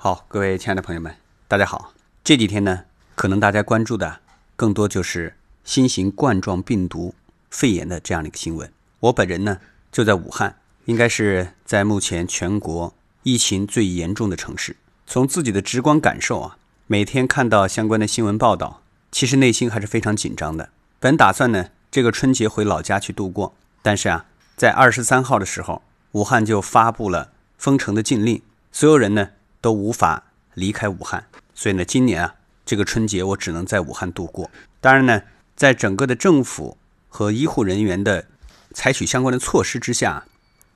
好，各位亲爱的朋友们，大家好。这几天呢，可能大家关注的更多就是新型冠状病毒肺炎的这样的一个新闻。我本人呢就在武汉，应该是在目前全国疫情最严重的城市。从自己的直观感受啊，每天看到相关的新闻报道，其实内心还是非常紧张的。本打算呢这个春节回老家去度过，但是啊，在二十三号的时候，武汉就发布了封城的禁令，所有人呢。都无法离开武汉，所以呢，今年啊，这个春节我只能在武汉度过。当然呢，在整个的政府和医护人员的采取相关的措施之下，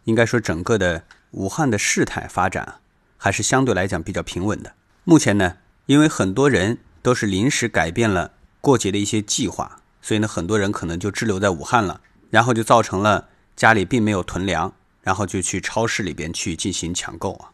应该说整个的武汉的事态发展还是相对来讲比较平稳的。目前呢，因为很多人都是临时改变了过节的一些计划，所以呢，很多人可能就滞留在武汉了，然后就造成了家里并没有囤粮，然后就去超市里边去进行抢购啊。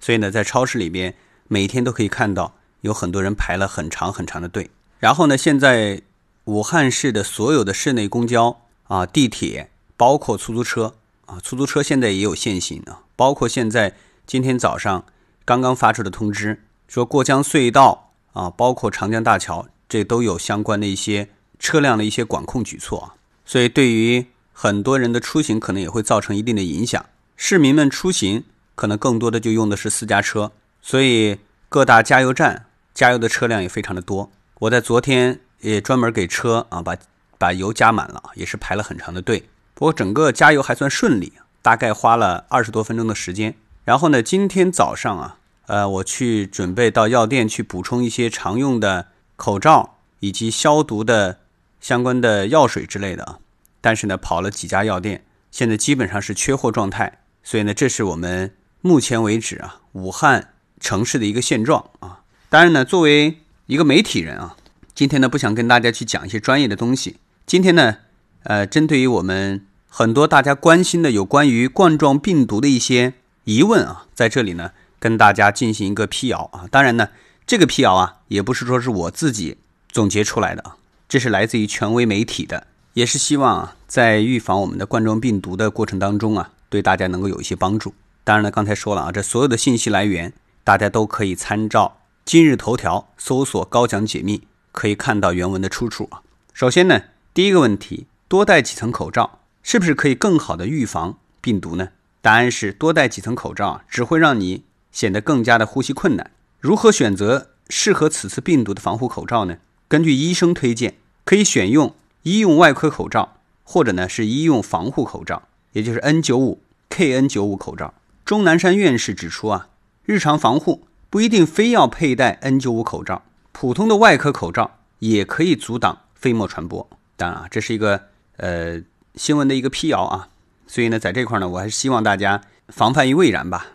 所以呢，在超市里边，每天都可以看到有很多人排了很长很长的队。然后呢，现在武汉市的所有的市内公交啊、地铁，包括出租车啊，出租车现在也有限行啊。包括现在今天早上刚刚发出的通知，说过江隧道啊，包括长江大桥，这都有相关的一些车辆的一些管控举措啊。所以对于很多人的出行，可能也会造成一定的影响。市民们出行。可能更多的就用的是私家车，所以各大加油站加油的车辆也非常的多。我在昨天也专门给车啊把把油加满了，也是排了很长的队。不过整个加油还算顺利，大概花了二十多分钟的时间。然后呢，今天早上啊，呃，我去准备到药店去补充一些常用的口罩以及消毒的相关的药水之类的啊。但是呢，跑了几家药店，现在基本上是缺货状态。所以呢，这是我们。目前为止啊，武汉城市的一个现状啊。当然呢，作为一个媒体人啊，今天呢不想跟大家去讲一些专业的东西。今天呢，呃，针对于我们很多大家关心的有关于冠状病毒的一些疑问啊，在这里呢跟大家进行一个辟谣啊。当然呢，这个辟谣啊，也不是说是我自己总结出来的啊，这是来自于权威媒体的，也是希望啊，在预防我们的冠状病毒的过程当中啊，对大家能够有一些帮助。当然了，刚才说了啊，这所有的信息来源，大家都可以参照今日头条搜索“高讲解密”，可以看到原文的出处啊。首先呢，第一个问题，多戴几层口罩是不是可以更好的预防病毒呢？答案是，多戴几层口罩只会让你显得更加的呼吸困难。如何选择适合此次病毒的防护口罩呢？根据医生推荐，可以选用医用外科口罩，或者呢是医用防护口罩，也就是 N95、KN95 口罩。钟南山院士指出啊，日常防护不一定非要佩戴 N95 口罩，普通的外科口罩也可以阻挡飞沫传播。当然啊，这是一个呃新闻的一个辟谣啊，所以呢，在这块呢，我还是希望大家防范于未然吧，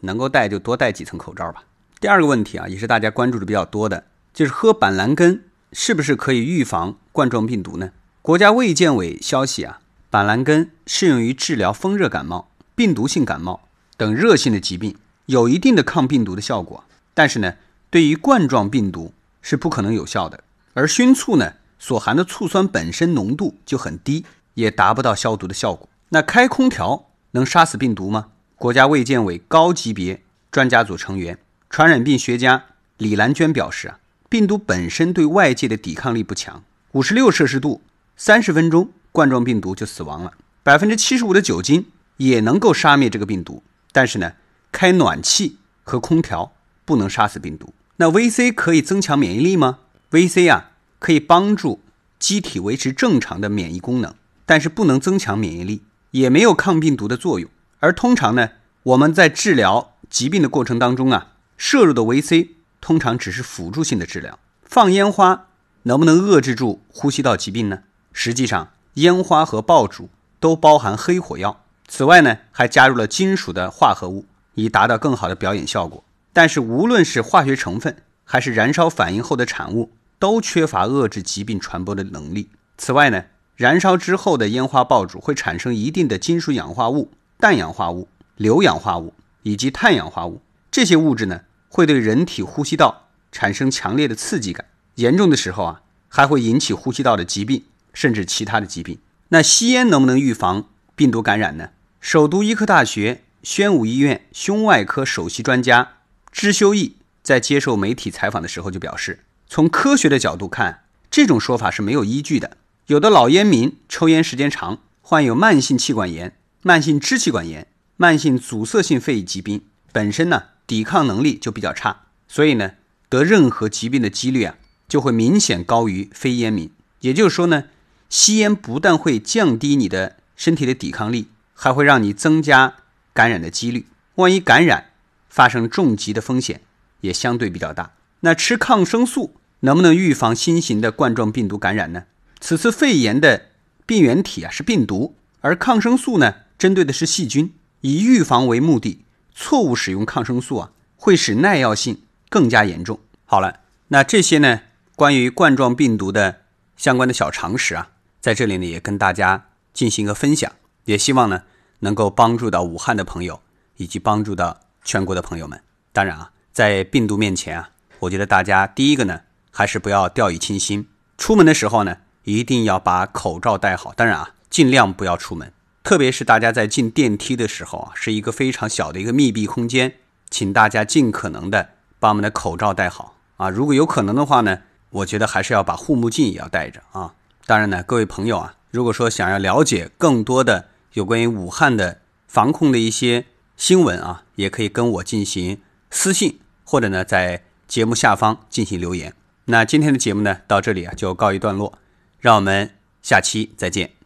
能够戴就多戴几层口罩吧。第二个问题啊，也是大家关注的比较多的，就是喝板蓝根是不是可以预防冠状病毒呢？国家卫健委消息啊，板蓝根适用于治疗风热感冒、病毒性感冒。等热性的疾病有一定的抗病毒的效果，但是呢，对于冠状病毒是不可能有效的。而熏醋呢，所含的醋酸本身浓度就很低，也达不到消毒的效果。那开空调能杀死病毒吗？国家卫健委高级别专家组成员、传染病学家李兰娟表示啊，病毒本身对外界的抵抗力不强，五十六摄氏度三十分钟，冠状病毒就死亡了。百分之七十五的酒精也能够杀灭这个病毒。但是呢，开暖气和空调不能杀死病毒。那 VC 可以增强免疫力吗？VC 啊，可以帮助机体维持正常的免疫功能，但是不能增强免疫力，也没有抗病毒的作用。而通常呢，我们在治疗疾病的过程当中啊，摄入的 VC 通常只是辅助性的治疗。放烟花能不能遏制住呼吸道疾病呢？实际上，烟花和爆竹都包含黑火药。此外呢，还加入了金属的化合物，以达到更好的表演效果。但是，无论是化学成分还是燃烧反应后的产物，都缺乏遏制疾病传播的能力。此外呢，燃烧之后的烟花爆竹会产生一定的金属氧化物、氮氧化物、硫氧化物以及碳氧化物。这些物质呢，会对人体呼吸道产生强烈的刺激感，严重的时候啊，还会引起呼吸道的疾病，甚至其他的疾病。那吸烟能不能预防病毒感染呢？首都医科大学宣武医院胸外科首席专家支修义在接受媒体采访的时候就表示，从科学的角度看，这种说法是没有依据的。有的老烟民抽烟时间长，患有慢性气管炎、慢性支气管炎、慢性阻塞性肺疾病，本身呢抵抗能力就比较差，所以呢得任何疾病的几率啊就会明显高于非烟民。也就是说呢，吸烟不但会降低你的身体的抵抗力，还会让你增加感染的几率。万一感染，发生重疾的风险也相对比较大。那吃抗生素能不能预防新型的冠状病毒感染呢？此次肺炎的病原体啊是病毒，而抗生素呢针对的是细菌。以预防为目的，错误使用抗生素啊，会使耐药性更加严重。好了，那这些呢关于冠状病毒的相关的小常识啊，在这里呢也跟大家进行一个分享，也希望呢能够帮助到武汉的朋友，以及帮助到全国的朋友们。当然啊，在病毒面前啊，我觉得大家第一个呢还是不要掉以轻心，出门的时候呢。一定要把口罩戴好，当然啊，尽量不要出门，特别是大家在进电梯的时候啊，是一个非常小的一个密闭空间，请大家尽可能的把我们的口罩戴好啊。如果有可能的话呢，我觉得还是要把护目镜也要戴着啊。当然呢，各位朋友啊，如果说想要了解更多的有关于武汉的防控的一些新闻啊，也可以跟我进行私信，或者呢在节目下方进行留言。那今天的节目呢，到这里啊就告一段落。让我们下期再见。